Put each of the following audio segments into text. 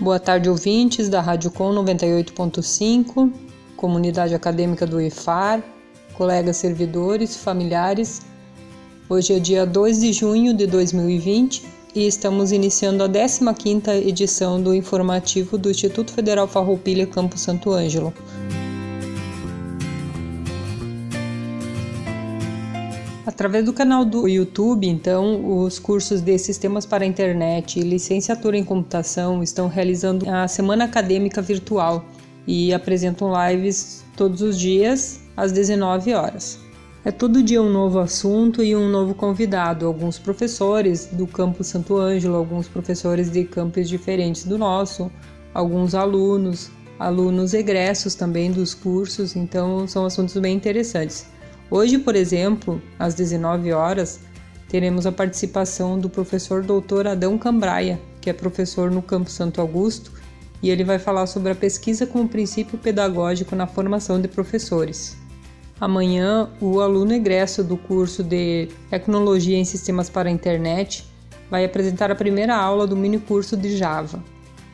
Boa tarde, ouvintes da Rádio Com 98.5, comunidade acadêmica do IFAR, colegas servidores, familiares. Hoje é dia 2 de junho de 2020 e estamos iniciando a 15ª edição do informativo do Instituto Federal Farroupilha Campo Santo Ângelo. Através do canal do YouTube, então, os cursos de Sistemas para a Internet e Licenciatura em Computação estão realizando a Semana Acadêmica Virtual e apresentam lives todos os dias às 19 horas. É todo dia um novo assunto e um novo convidado, alguns professores do campus Santo Ângelo, alguns professores de campos diferentes do nosso, alguns alunos, alunos egressos também dos cursos, então são assuntos bem interessantes. Hoje, por exemplo, às 19 horas, teremos a participação do professor Dr. Adão Cambraia, que é professor no Campo Santo Augusto, e ele vai falar sobre a pesquisa como princípio pedagógico na formação de professores. Amanhã, o aluno egresso do curso de Tecnologia em Sistemas para a Internet vai apresentar a primeira aula do mini curso de Java.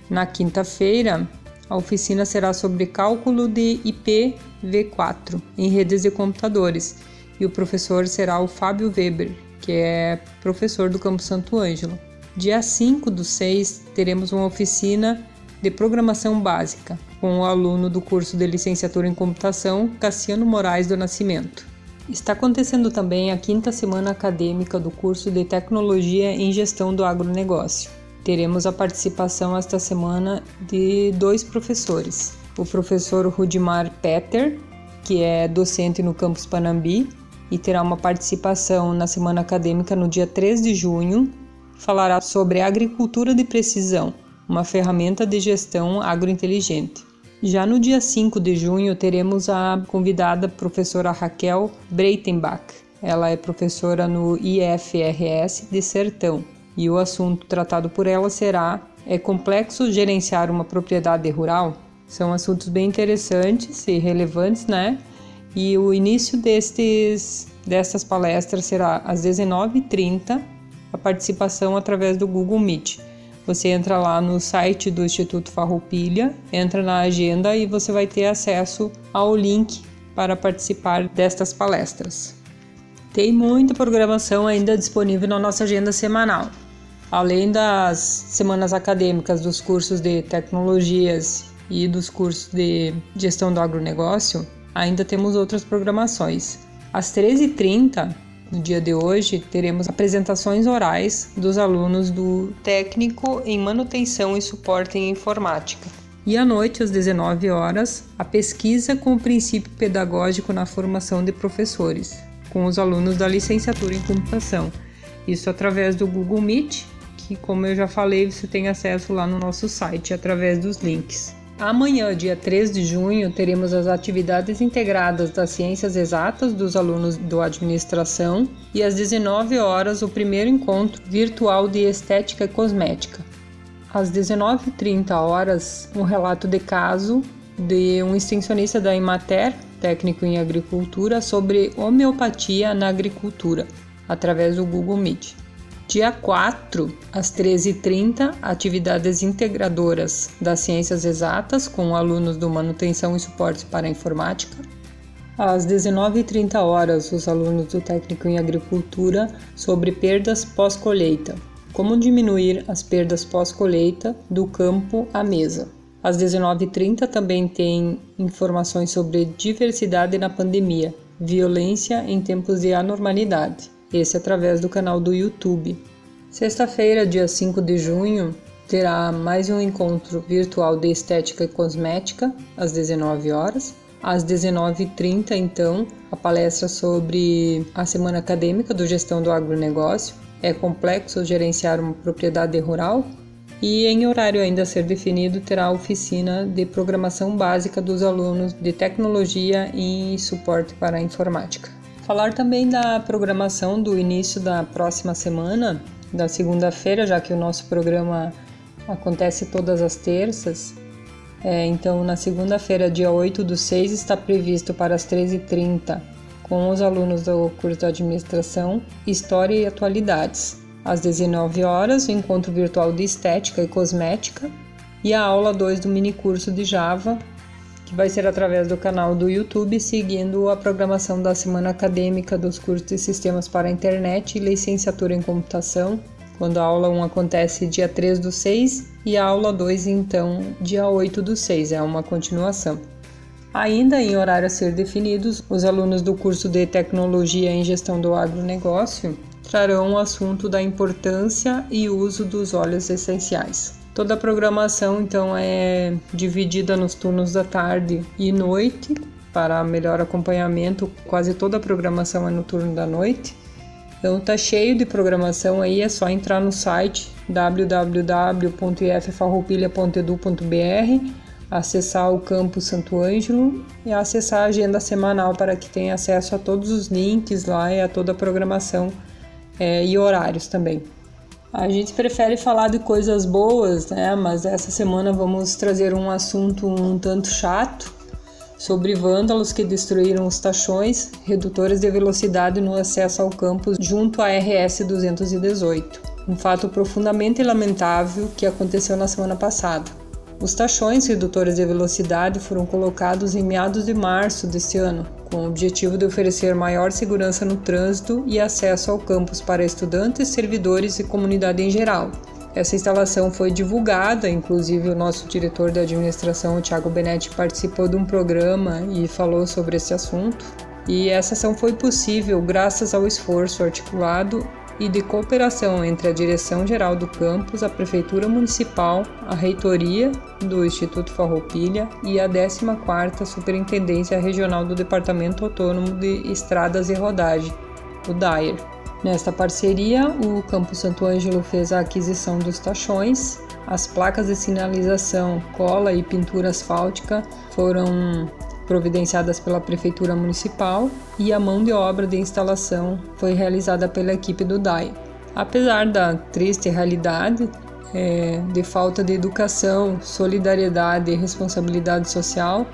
Na quinta-feira, a oficina será sobre cálculo de IPv4 em redes de computadores e o professor será o Fábio Weber, que é professor do Campo Santo Ângelo. Dia 5 do 6 teremos uma oficina de programação básica com o aluno do curso de licenciatura em computação Cassiano Moraes do Nascimento. Está acontecendo também a quinta semana acadêmica do curso de Tecnologia em Gestão do Agronegócio teremos a participação esta semana de dois professores. O professor Rudimar Petter, que é docente no campus Panambi e terá uma participação na semana acadêmica no dia 3 de junho, falará sobre agricultura de precisão, uma ferramenta de gestão agrointeligente. Já no dia 5 de junho teremos a convidada professora Raquel Breitenbach. Ela é professora no IFRS de Sertão e o assunto tratado por ela será é complexo gerenciar uma propriedade rural? São assuntos bem interessantes e relevantes, né? E o início destes destas palestras será às 19h30, a participação através do Google Meet. Você entra lá no site do Instituto Farroupilha, entra na agenda e você vai ter acesso ao link para participar destas palestras. Tem muita programação ainda disponível na nossa agenda semanal. Além das semanas acadêmicas dos cursos de tecnologias e dos cursos de gestão do agronegócio, ainda temos outras programações. Às 13h30, no dia de hoje, teremos apresentações orais dos alunos do técnico em manutenção e suporte em informática. E à noite, às 19 horas, a pesquisa com o princípio pedagógico na formação de professores, com os alunos da licenciatura em computação. Isso através do Google Meet que, como eu já falei, você tem acesso lá no nosso site através dos links. Amanhã, dia 3 de junho, teremos as atividades integradas das ciências exatas dos alunos do administração e às 19 horas o primeiro encontro virtual de estética e cosmética. Às 19h30 horas, um relato de caso de um extensionista da Imater, técnico em agricultura, sobre homeopatia na agricultura, através do Google Meet. Dia 4, às 13h30, atividades integradoras das ciências exatas com alunos do Manutenção e Suporte para a Informática. Às 19h30 horas, os alunos do Técnico em Agricultura sobre perdas pós-colheita. Como diminuir as perdas pós-colheita do campo à mesa. Às 19h30 também tem informações sobre diversidade na pandemia, violência em tempos de anormalidade esse através do canal do YouTube. Sexta-feira, dia 5 de junho, terá mais um encontro virtual de estética e cosmética às 19 horas. Às 19h30, então, a palestra sobre a Semana Acadêmica do Gestão do Agronegócio. É complexo gerenciar uma propriedade rural? E em horário ainda a ser definido, terá a oficina de programação básica dos alunos de tecnologia e suporte para a informática. Falar também da programação do início da próxima semana, da segunda-feira, já que o nosso programa acontece todas as terças. É, então, na segunda-feira, dia 8 do 6, está previsto para as 13h30, com os alunos do curso de Administração, História e Atualidades. Às 19 horas, o encontro virtual de Estética e Cosmética e a aula 2 do mini curso de Java, que vai ser através do canal do YouTube, seguindo a programação da semana acadêmica dos cursos de Sistemas para a Internet e Licenciatura em Computação, quando a aula 1 acontece dia 3 do 6 e a aula 2, então, dia 8 do 6, é uma continuação. Ainda em horário a ser definidos, os alunos do curso de Tecnologia em Gestão do Agronegócio trarão o assunto da importância e uso dos óleos essenciais. Toda a programação então é dividida nos turnos da tarde e noite para melhor acompanhamento. Quase toda a programação é no turno da noite. Então tá cheio de programação aí, é só entrar no site www.iffarroupilha.edu.br, acessar o campus Santo Ângelo e acessar a agenda semanal para que tenha acesso a todos os links lá e a toda a programação é, e horários também. A gente prefere falar de coisas boas, né? Mas essa semana vamos trazer um assunto um tanto chato sobre vândalos que destruíram os tachões redutores de velocidade no acesso ao campus junto à RS 218. Um fato profundamente lamentável que aconteceu na semana passada. Os tachões redutores de velocidade foram colocados em meados de março deste ano, com o objetivo de oferecer maior segurança no trânsito e acesso ao campus para estudantes, servidores e comunidade em geral. Essa instalação foi divulgada, inclusive o nosso diretor de administração, o Thiago Benetti, participou de um programa e falou sobre esse assunto. E essa ação foi possível graças ao esforço articulado e de cooperação entre a Direção Geral do Campus, a Prefeitura Municipal, a Reitoria do Instituto Farroupilha e a 14ª Superintendência Regional do Departamento Autônomo de Estradas e Rodagem, o DAIR. Nesta parceria, o Campus Santo Ângelo fez a aquisição dos tachões, as placas de sinalização, cola e pintura asfáltica foram providenciadas pela Prefeitura Municipal, e a mão de obra de instalação foi realizada pela equipe do DAI. Apesar da triste realidade é, de falta de educação, solidariedade e responsabilidade social,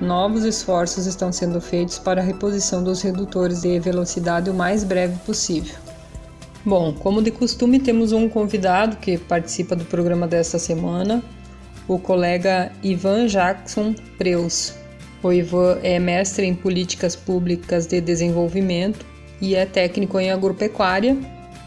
novos esforços estão sendo feitos para a reposição dos redutores de velocidade o mais breve possível. Bom, como de costume, temos um convidado que participa do programa desta semana, o colega Ivan Jackson Preus. O Ivan é mestre em políticas públicas de desenvolvimento e é técnico em agropecuária.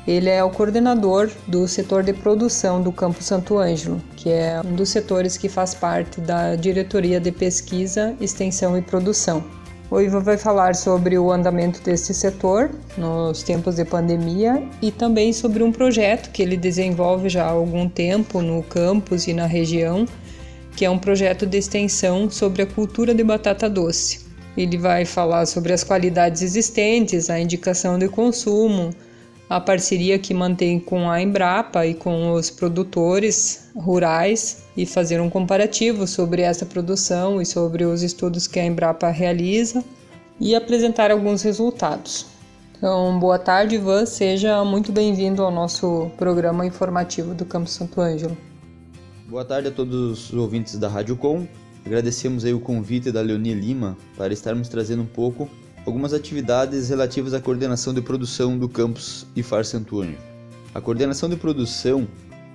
Ele é o coordenador do setor de produção do Campo Santo Ângelo, que é um dos setores que faz parte da diretoria de pesquisa, extensão e produção. O Ivan vai falar sobre o andamento deste setor nos tempos de pandemia e também sobre um projeto que ele desenvolve já há algum tempo no campus e na região, que é um projeto de extensão sobre a cultura de batata doce. Ele vai falar sobre as qualidades existentes, a indicação de consumo, a parceria que mantém com a Embrapa e com os produtores rurais e fazer um comparativo sobre essa produção e sobre os estudos que a Embrapa realiza e apresentar alguns resultados. Então, boa tarde, Ivan. Seja muito bem-vindo ao nosso programa informativo do Campo Santo Ângelo. Boa tarde a todos os ouvintes da Rádio Com. Agradecemos aí o convite da Leonie Lima para estarmos trazendo um pouco algumas atividades relativas à coordenação de produção do campus IFAR Santo Antônio. A coordenação de produção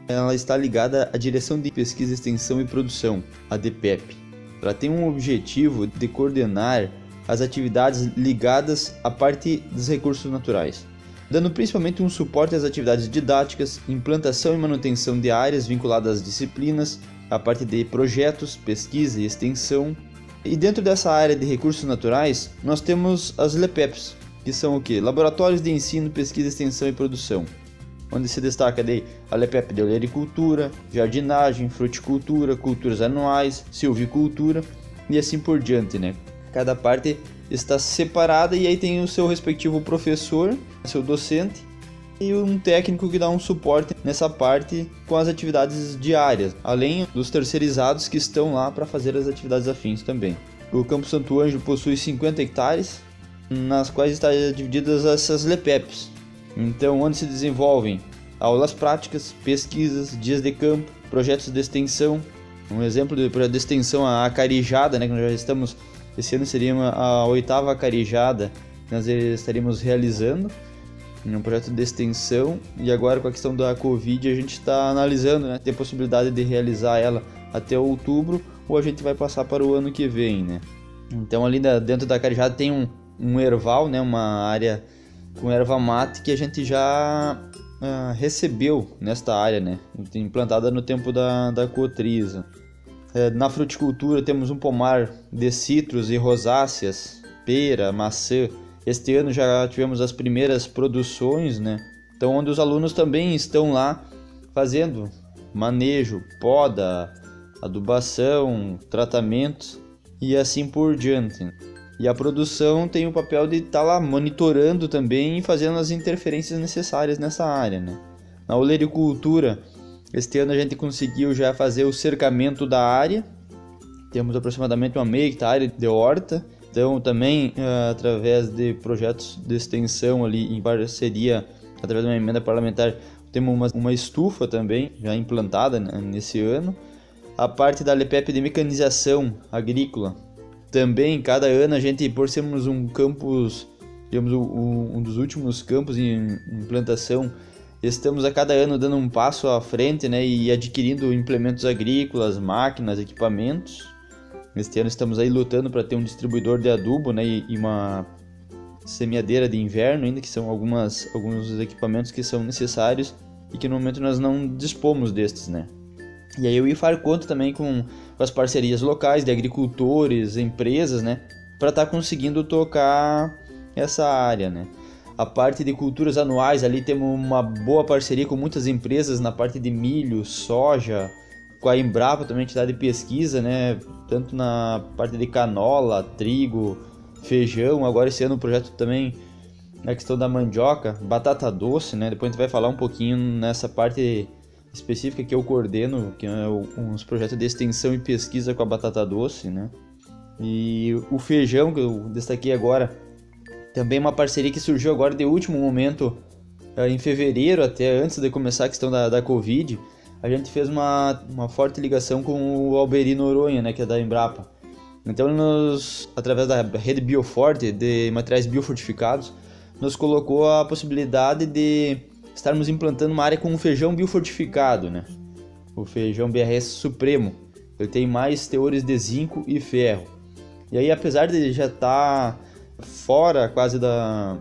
ela está ligada à Direção de Pesquisa, Extensão e Produção, a DPEP. Ela tem um objetivo de coordenar as atividades ligadas à parte dos recursos naturais dando principalmente um suporte às atividades didáticas, implantação e manutenção de áreas vinculadas às disciplinas, a parte de projetos, pesquisa e extensão. E dentro dessa área de recursos naturais, nós temos as LEPEPs, que são o que? Laboratórios de Ensino, Pesquisa, Extensão e Produção, onde se destaca daí a LEPEP de olericultura, jardinagem, fruticultura, culturas anuais, silvicultura e assim por diante, né? Cada parte está separada e aí tem o seu respectivo professor, seu docente, e um técnico que dá um suporte nessa parte com as atividades diárias, além dos terceirizados que estão lá para fazer as atividades afins também. O Campo Santo Anjo possui 50 hectares, nas quais estão divididas essas LEPEPs. Então, onde se desenvolvem aulas práticas, pesquisas, dias de campo, projetos de extensão. Um exemplo de projeto de extensão, a Carijada, né, que nós já estamos, esse ano seria a oitava Carijada, nós estaríamos realizando um projeto de extensão e agora com a questão da Covid a gente está analisando, né, ter possibilidade de realizar ela até outubro ou a gente vai passar para o ano que vem, né. Então ali dentro da Carijada tem um, um erval, né, uma área com erva mate que a gente já uh, recebeu nesta área, né, implantada no tempo da, da cotriza. É, na fruticultura temos um pomar de citros e rosáceas, pera, maçã. Este ano já tivemos as primeiras produções, né? Então onde os alunos também estão lá fazendo manejo, poda, adubação, tratamentos e assim por diante. E a produção tem o papel de estar tá lá monitorando também e fazendo as interferências necessárias nessa área. Né? Na olericultura, este ano a gente conseguiu já fazer o cercamento da área, temos aproximadamente uma meia hectare de horta, então também uh, através de projetos de extensão ali em parceria, através de uma emenda parlamentar, temos uma, uma estufa também já implantada né, nesse ano. A parte da LEPEP de mecanização agrícola, também, cada ano a gente, por sermos um campus, digamos, um, um dos últimos campos em implantação, estamos a cada ano dando um passo à frente né, e adquirindo implementos agrícolas, máquinas, equipamentos. Este ano estamos aí lutando para ter um distribuidor de adubo né, e, uma semeadeira de inverno ainda, que são algumas, alguns equipamentos que são necessários e que no momento nós não dispomos destes, né? E aí o IFAR conta também com, as parcerias locais de agricultores, empresas, né? Para estar tá conseguindo tocar essa área, né? A parte de culturas anuais, ali temos uma boa parceria com muitas empresas na parte de milho, soja, com a Embrapa também, entidade de pesquisa, né? Tanto na parte de canola, trigo, feijão. Agora esse ano o projeto também na questão da mandioca, batata doce, né? Depois a gente vai falar um pouquinho nessa parte específica que eu coordeno, que é uns projetos de extensão e pesquisa com a batata doce, né? E o feijão que eu destaquei agora, também uma parceria que surgiu agora de último momento, eh, em fevereiro, até antes de começar a questão da, da Covid, a gente fez uma, uma forte ligação com o Alberino Noronha, né, que é da Embrapa. Então, nos, através da rede Bioforte de materiais biofortificados, nos colocou a possibilidade de estarmos implantando uma área com feijão biofortificado, né? O feijão BRS Supremo. Ele tem mais teores de zinco e ferro. E aí, apesar de já estar tá fora quase da,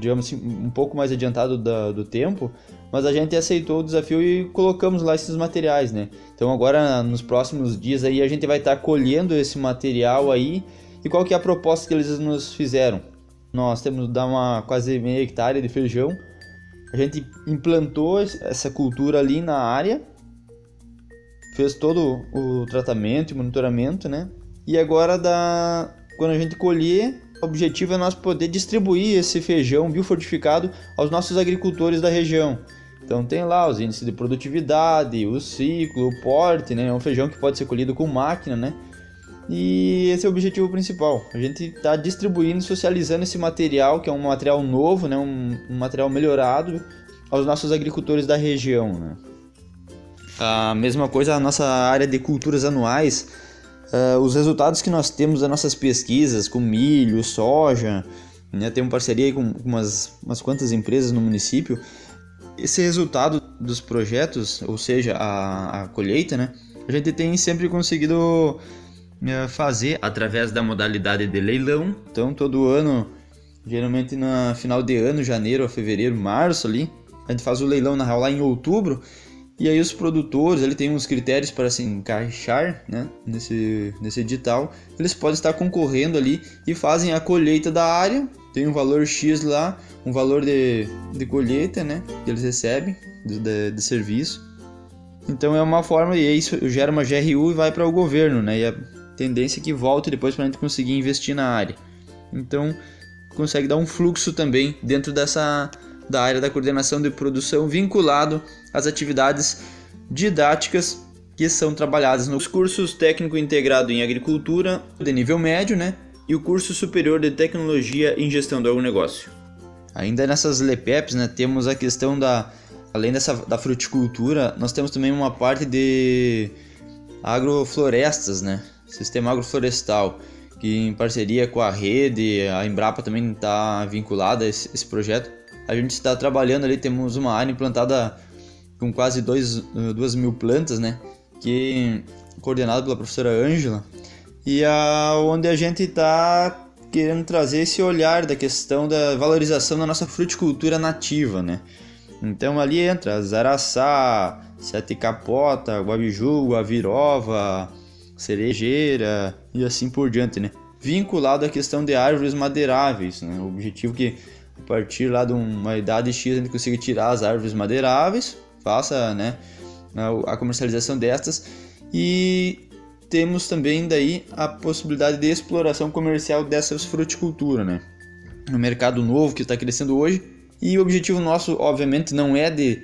digamos assim, um pouco mais adiantado da, do tempo, mas a gente aceitou o desafio e colocamos lá esses materiais, né? Então agora nos próximos dias aí a gente vai estar tá colhendo esse material aí e qual que é a proposta que eles nos fizeram? Nós temos dar uma quase meia hectare de feijão a gente implantou essa cultura ali na área, fez todo o tratamento e monitoramento, né? E agora, da... quando a gente colher, o objetivo é nós poder distribuir esse feijão biofortificado aos nossos agricultores da região. Então tem lá os índices de produtividade, o ciclo, o porte, né? É um feijão que pode ser colhido com máquina, né? E esse é o objetivo principal. A gente está distribuindo, socializando esse material, que é um material novo, né? um, um material melhorado, aos nossos agricultores da região. Né? A mesma coisa a nossa área de culturas anuais. Uh, os resultados que nós temos das nossas pesquisas com milho, soja, né? temos parceria com umas, umas quantas empresas no município. Esse resultado dos projetos, ou seja, a, a colheita, né? a gente tem sempre conseguido é, fazer através da modalidade de leilão. Então, todo ano, geralmente no final de ano, janeiro, fevereiro, março ali, a gente faz o leilão na real lá em outubro. E aí os produtores, ele tem uns critérios para se encaixar, né, nesse, nesse edital. Eles podem estar concorrendo ali e fazem a colheita da área. Tem um valor X lá, um valor de, de colheita, né, que eles recebem de, de, de serviço. Então é uma forma, e isso gera uma GRU e vai para o governo, né? E a tendência é que volte depois para a gente conseguir investir na área. Então consegue dar um fluxo também dentro dessa da área da coordenação de produção vinculado às atividades didáticas que são trabalhadas nos cursos técnico integrado em agricultura de nível médio, né? E o curso superior de tecnologia em gestão do agronegócio. Ainda nessas LEPEPs, né, temos a questão da além dessa da fruticultura, nós temos também uma parte de agroflorestas, né? Sistema agroflorestal, que em parceria com a rede, a Embrapa também está vinculada a esse, esse, projeto. A gente está trabalhando ali, temos uma área implantada com quase 2 mil plantas, né? Que coordenada pela professora Ângela, e a, onde a gente está querendo trazer esse olhar da questão da valorização da nossa fruticultura nativa, né? Então ali entra Zaraçá, Sete Capota, Guabiju, Guavirova, Cerejeira e assim por diante, né? Vinculado à questão de árvores madeiráveis, né? O objetivo que partir lá de uma idade X a gente consiga tirar as árvores madeiráveis, faça, né, a comercialização destas e temos também daí a possibilidade de exploração comercial dessas fruticulturas, né? No mercado novo que está crescendo hoje. E o objetivo nosso, obviamente, não é de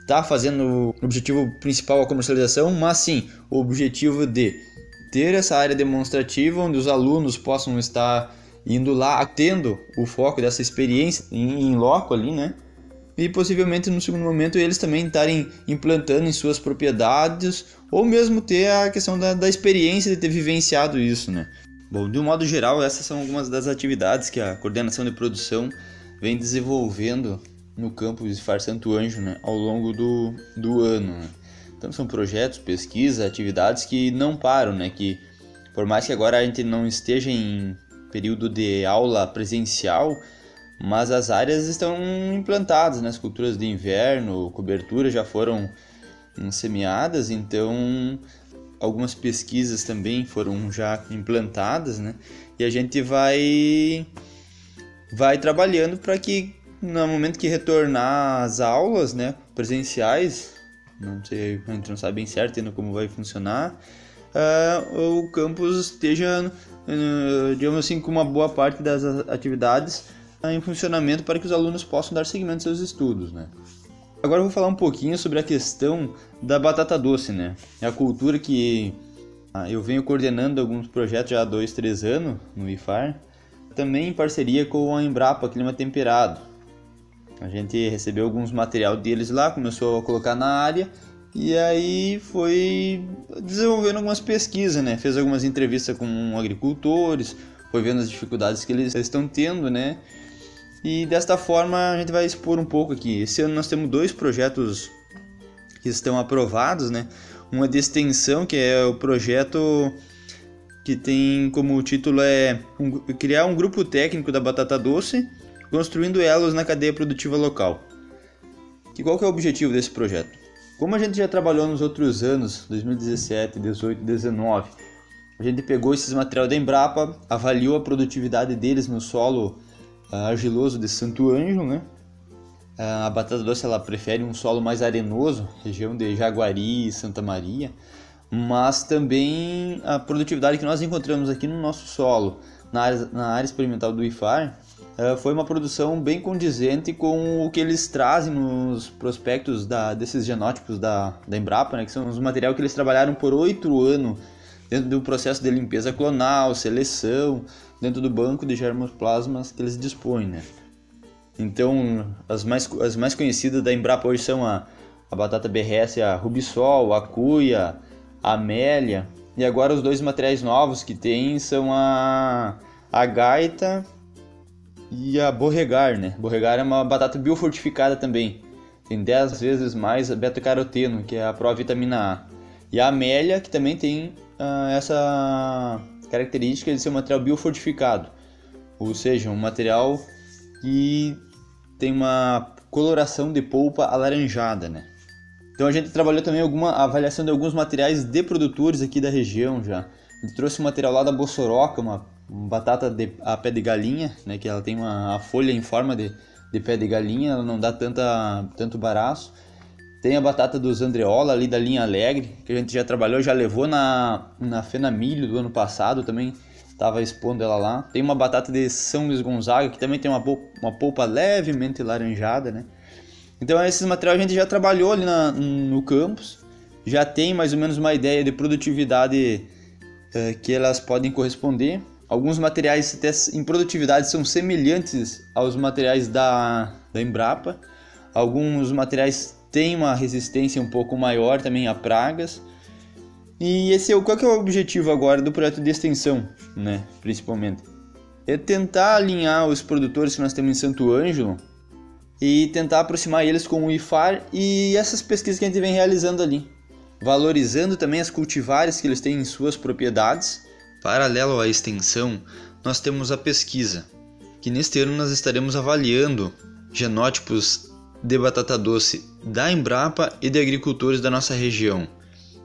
estar tá fazendo o objetivo principal a comercialização, mas sim o objetivo de ter essa área demonstrativa onde os alunos possam estar indo lá, tendo o foco dessa experiência em, em loco ali, né? e possivelmente no segundo momento eles também estarem implantando em suas propriedades ou mesmo ter a questão da, da experiência de ter vivenciado isso, né? Bom, de um modo geral, essas são algumas das atividades que a coordenação de produção vem desenvolvendo no campus Far Santo Anjo né, ao longo do, do ano. Né? Então são projetos, pesquisa, atividades que não param, né? Que por mais que agora a gente não esteja em período de aula presencial, mas as áreas estão implantadas, né? As culturas de inverno, cobertura já foram semeadas, então algumas pesquisas também foram já implantadas, né? E a gente vai vai trabalhando para que no momento que retornar às aulas, né, presenciais, não sei, a gente não sabe bem certo ainda como vai funcionar, uh, o campus esteja, digamos assim, com uma boa parte das atividades em funcionamento para que os alunos possam dar seguimento aos seus estudos, né? Agora eu vou falar um pouquinho sobre a questão da batata doce, né? É a cultura que ah, eu venho coordenando alguns projetos já há dois, três anos no IFAR, também em parceria com a Embrapa Clima Temperado. A gente recebeu alguns material deles lá, começou a colocar na área e aí foi desenvolvendo algumas pesquisas, né? Fez algumas entrevistas com agricultores, foi vendo as dificuldades que eles estão tendo, né? E desta forma a gente vai expor um pouco aqui. Esse ano nós temos dois projetos que estão aprovados, né? Uma de extensão, que é o projeto que tem como título é um, criar um grupo técnico da batata doce, construindo elos na cadeia produtiva local. E qual que é o objetivo desse projeto? Como a gente já trabalhou nos outros anos, 2017, 18, 19, a gente pegou esses material da Embrapa, avaliou a produtividade deles no solo argiloso de Santo Ângelo, né? A batata doce ela prefere um solo mais arenoso, região de Jaguari Santa Maria, mas também a produtividade que nós encontramos aqui no nosso solo, na área, na área experimental do IFAR, eh, foi uma produção bem condizente com o que eles trazem nos prospectos da, desses genótipos da, da Embrapa, né, que são os materiais que eles trabalharam por oito anos dentro do processo de limpeza clonal, seleção, dentro do banco de germoplasmas que eles dispõem, né? Então, as mais, as mais conhecidas da Embrapa hoje são a, a batata BRS, a Rubisol, a Cuia, a Amélia. E agora os dois materiais novos que tem são a, a Gaita e a Borregar, né? Borregar é uma batata biofortificada também. Tem 10 vezes mais beta-caroteno, que é a provitamina A. E a Amélia, que também tem uh, essa característica de ser um material biofortificado, ou seja, um material que tem uma coloração de polpa alaranjada, né? Então a gente trabalhou também alguma avaliação de alguns materiais de produtores aqui da região já. Gente trouxe um material lá da Bossoroca, uma, batata de, a pé de galinha, né? Que ela tem uma a folha em forma de, de pé de galinha, ela não dá tanta, tanto baraço. Tem a batata dos Andreola ali da linha Alegre, que a gente já trabalhou, já levou na, na Fena Milho do ano passado também. estava expondo ela lá. Tem uma batata de São Luís Gonzaga, que também tem uma, uma polpa levemente laranjada, né? Então esses materiais a gente já trabalhou ali na, no campus, já tem mais ou menos uma ideia de produtividade que elas podem corresponder. Alguns materiais até em produtividade são semelhantes aos materiais da, da Embrapa. Alguns materiais têm uma resistência um pouco maior também a pragas. E esse é o qual é o objetivo agora do projeto de extensão, né, principalmente. É tentar alinhar os produtores que nós temos em Santo Ângelo e tentar aproximar eles com o IFAR e essas pesquisas que a gente vem realizando ali, valorizando também as cultivares que eles têm em suas propriedades. Paralelo à extensão, nós temos a pesquisa, que neste ano nós estaremos avaliando genótipos de batata doce da Embrapa e de agricultores da nossa região.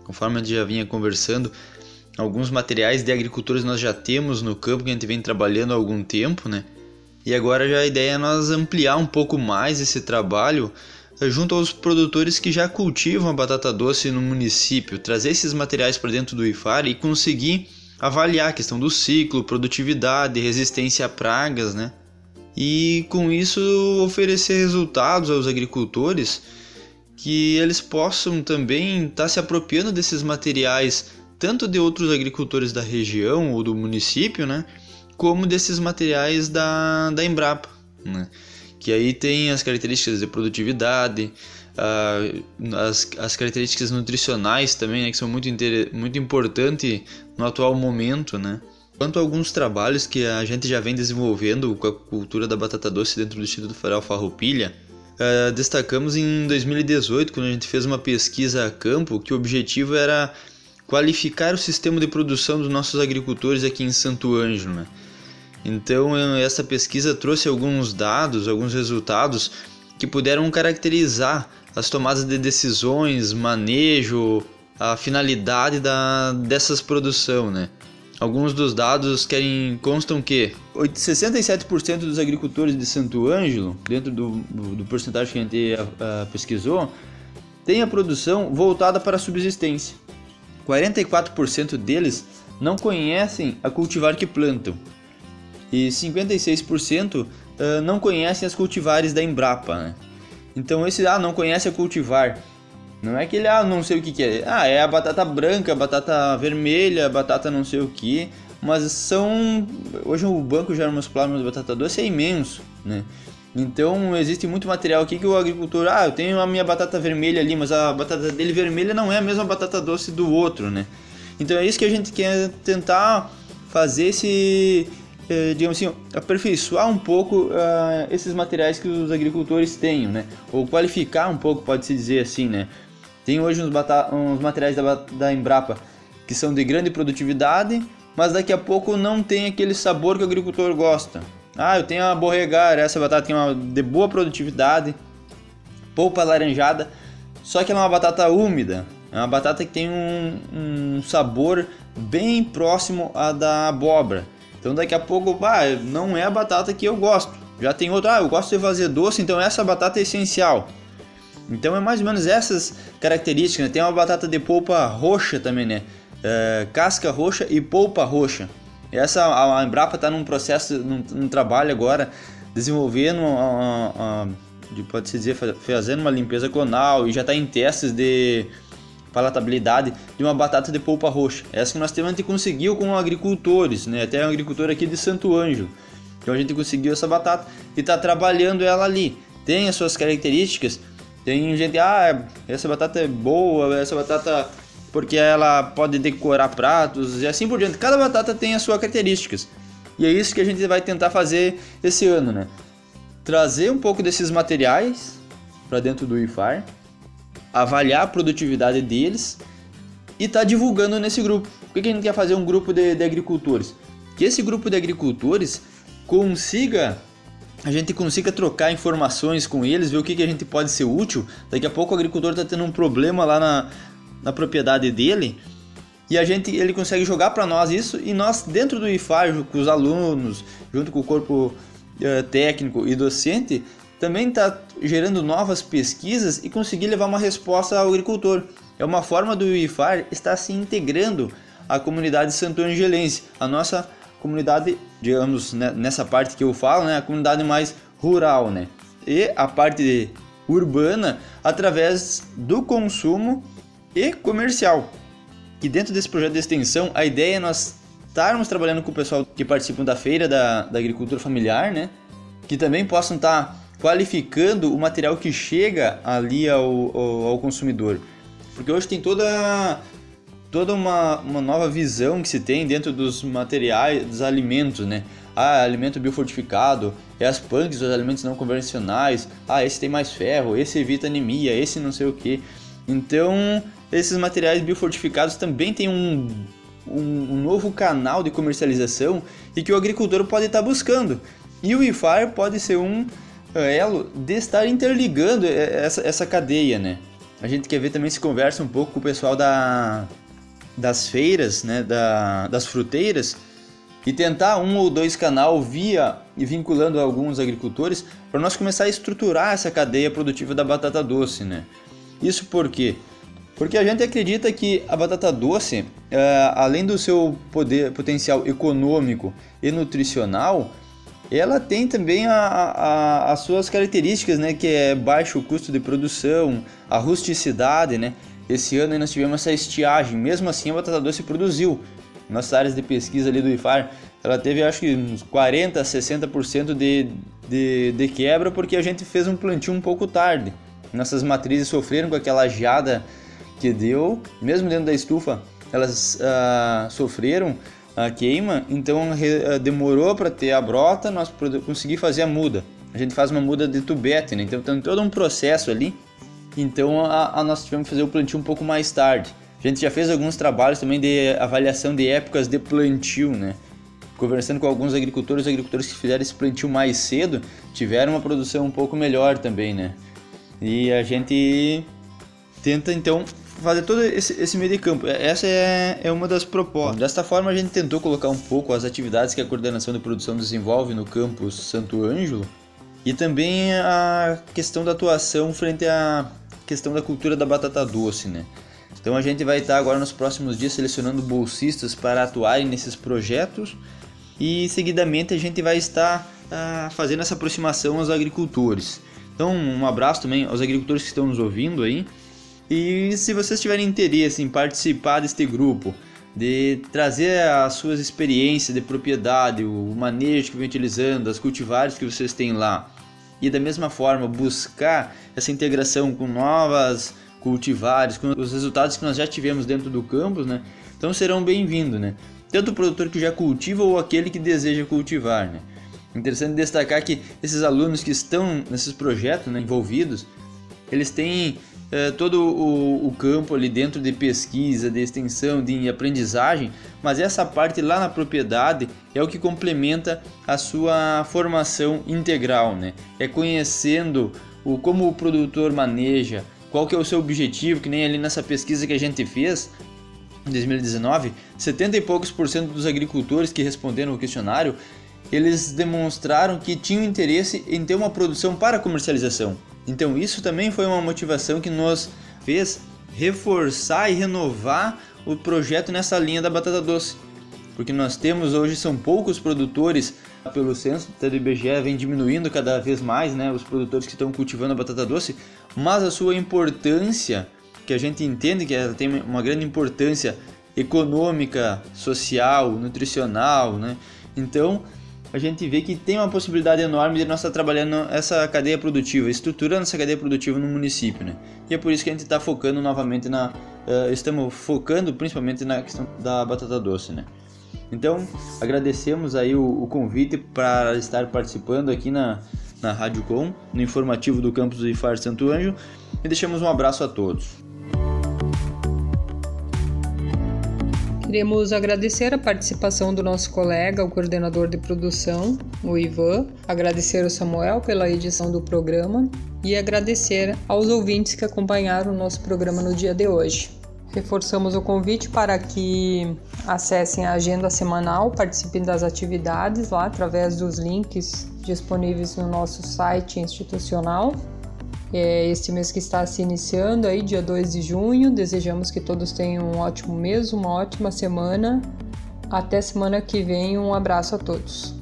Conforme a gente já vinha conversando, alguns materiais de agricultores nós já temos no campo que a gente vem trabalhando há algum tempo, né? E agora já a ideia é nós ampliar um pouco mais esse trabalho junto aos produtores que já cultivam a batata doce no município, trazer esses materiais para dentro do IFAR e conseguir avaliar a questão do ciclo, produtividade, resistência a pragas, né? E com isso oferecer resultados aos agricultores que eles possam também estar tá se apropriando desses materiais tanto de outros agricultores da região ou do município, né? como desses materiais da, da Embrapa, né? Que aí tem as características de produtividade, uh, as, as características nutricionais também, né? que são muito, muito importantes no atual momento. Né? Quanto a alguns trabalhos que a gente já vem desenvolvendo com a cultura da batata doce dentro do Instituto Federal Farroupilha, uh, destacamos em 2018, quando a gente fez uma pesquisa a campo, que o objetivo era qualificar o sistema de produção dos nossos agricultores aqui em Santo Ângelo. Né? Então, essa pesquisa trouxe alguns dados, alguns resultados que puderam caracterizar as tomadas de decisões, manejo, a finalidade da, dessas produção, né? Alguns dos dados querem, constam que 67% dos agricultores de Santo Ângelo, dentro do, do, porcentagem que a gente a, a, pesquisou, tem a produção voltada para a subsistência. 44% deles não conhecem a cultivar que plantam e 56% uh, não conhecem as cultivares da Embrapa. Né? Então esse ah, não conhece a cultivar. Não é que ele ah, não sei o que, que é. Ah, é a batata branca, a batata vermelha, a batata não sei o que. Mas são. Hoje o banco germosperma de batata doce é imenso, né? Então existe muito material aqui que o agricultor, ah, eu tenho a minha batata vermelha ali, mas a batata dele vermelha não é a mesma batata doce do outro, né? Então é isso que a gente quer tentar fazer esse digamos assim, aperfeiçoar um pouco uh, esses materiais que os agricultores têm, né? Ou qualificar um pouco, pode-se dizer assim, né? Tem hoje uns, uns materiais da, da Embrapa que são de grande produtividade, mas daqui a pouco não tem aquele sabor que o agricultor gosta. Ah, eu tenho a borregar, essa batata tem uma de boa produtividade, polpa laranjada, só que ela é uma batata úmida, é uma batata que tem um, um sabor bem próximo à da abóbora. Então daqui a pouco, ah, não é a batata que eu gosto. Já tem outra, ah, eu gosto de fazer doce, então essa batata é essencial. Então é mais ou menos essas características. Né? Tem uma batata de polpa roxa também, né? É, casca roxa e polpa roxa. Essa a Embrapa está num processo, num, num, trabalho agora desenvolvendo, a, a, a, pode se dizer, fazendo uma limpeza clonal e já está em testes de palatabilidade de uma batata de polpa roxa. Essa que nós temos a gente conseguiu com agricultores, né? Até um agricultor aqui de Santo Ângelo. Então a gente conseguiu essa batata e está trabalhando ela ali. Tem as suas características. Tem gente, ah, essa batata é boa, essa batata porque ela pode decorar pratos e assim por diante. Cada batata tem as suas características. E é isso que a gente vai tentar fazer esse ano, né? Trazer um pouco desses materiais para dentro do IFAR avaliar a produtividade deles e tá divulgando nesse grupo. Por que a gente quer fazer um grupo de, de agricultores? Que esse grupo de agricultores consiga a gente consiga trocar informações com eles, ver o que, que a gente pode ser útil. Daqui a pouco o agricultor está tendo um problema lá na, na propriedade dele e a gente ele consegue jogar para nós isso e nós dentro do IFAR com os alunos, junto com o corpo uh, técnico e docente, também está gerando novas pesquisas e conseguir levar uma resposta ao agricultor. É uma forma do IFAR estar se integrando à comunidade santo-angelense, a nossa comunidade, digamos, né, nessa parte que eu falo, né, a comunidade mais rural, né? E a parte urbana através do consumo e comercial. E dentro desse projeto de extensão, a ideia é nós estarmos trabalhando com o pessoal que participam da feira da, da agricultura familiar, né? Que também possam estar qualificando o material que chega ali ao, ao, ao consumidor. Porque hoje tem toda toda uma, uma nova visão que se tem dentro dos materiais, dos alimentos, né? Ah, alimento biofortificado, é as punks, os alimentos não convencionais. Ah, esse tem mais ferro, esse evita anemia, esse não sei o que. Então, esses materiais biofortificados também têm um, um, um, novo canal de comercialização e que o agricultor pode estar buscando. E o IFAR pode ser um elo de estar interligando essa, essa cadeia, né? A gente quer ver também se conversa um pouco com o pessoal da, das feiras, né, da, das fruteiras, e tentar um ou dois canal via e vinculando alguns agricultores para nós começar a estruturar essa cadeia produtiva da batata doce, né? Isso por quê? Porque a gente acredita que a batata doce, é, além do seu poder potencial econômico e nutricional, ela tem também a, a, as suas características, né? Que é baixo custo de produção, a rusticidade, né? Esse ano nós tivemos essa estiagem, mesmo assim a batata doce produziu. Nossas áreas de pesquisa ali do IFAR, ela teve acho que uns 40, 60% de, de, de quebra porque a gente fez um plantio um pouco tarde. Nossas matrizes sofreram com aquela geada que deu, mesmo dentro da estufa, elas uh, sofreram a queima, então uh, demorou para ter a brota, nós conseguimos fazer a muda. A gente faz uma muda de tubete, né? então tem todo um processo ali então a, a nós tivemos que fazer o plantio um pouco mais tarde. A gente já fez alguns trabalhos também de avaliação de épocas de plantio, né? Conversando com alguns agricultores, agricultores que fizeram esse plantio mais cedo tiveram uma produção um pouco melhor também, né? E a gente tenta então fazer todo esse, esse meio de campo. Essa é, é uma das propostas. Desta forma, a gente tentou colocar um pouco as atividades que a coordenação de produção desenvolve no campus Santo Ângelo e também a questão da atuação frente à questão da cultura da batata doce, né? Então a gente vai estar agora nos próximos dias selecionando bolsistas para atuarem nesses projetos e seguidamente a gente vai estar ah, fazendo essa aproximação aos agricultores. Então um abraço também aos agricultores que estão nos ouvindo aí. E se vocês tiverem interesse em participar deste grupo, de trazer as suas experiências de propriedade, o manejo que vem utilizando, as cultivares que vocês têm lá, e da mesma forma buscar essa integração com novas cultivares, com os resultados que nós já tivemos dentro do campus, né? Então serão bem-vindos, né? Tanto o produtor que já cultiva ou aquele que deseja cultivar, né? Interessante destacar que esses alunos que estão nesses projetos né, envolvidos, eles têm é, todo o, o, campo ali dentro de pesquisa, de extensão, de aprendizagem, mas essa parte lá na propriedade é o que complementa a sua formação integral, né? É conhecendo o como o produtor maneja, qual que é o seu objetivo, que nem ali nessa pesquisa que a gente fez em 2019, 70 e poucos por cento dos agricultores que responderam o questionário, eles demonstraram que tinham interesse em ter uma produção para comercialização. Então isso também foi uma motivação que nos fez reforçar e renovar o projeto nessa linha da batata doce. Porque nós temos hoje são poucos produtores, pelo censo do IBGE vem diminuindo cada vez mais, né, os produtores que estão cultivando a batata doce, mas a sua importância, que a gente entende que ela tem uma grande importância econômica, social, nutricional, né? Então, a gente vê que tem uma possibilidade enorme de nós estar trabalhando essa cadeia produtiva, estruturando essa cadeia produtiva no município, né? E é por isso que a gente está focando novamente na, uh, estamos focando principalmente na questão da batata doce, né? Então, agradecemos aí o, o convite para estar participando aqui na, na Rádio Com, no informativo do campus do IFAR Santo Anjo, e deixamos um abraço a todos. Queremos agradecer a participação do nosso colega, o coordenador de produção, o Ivan, agradecer ao Samuel pela edição do programa e agradecer aos ouvintes que acompanharam o nosso programa no dia de hoje. Reforçamos o convite para que acessem a agenda semanal, participem das atividades lá através dos links disponíveis no nosso site institucional é este mês que está se iniciando aí, dia 2 de junho. Desejamos que todos tenham um ótimo mês, uma ótima semana Até semana que vem, um abraço a todos.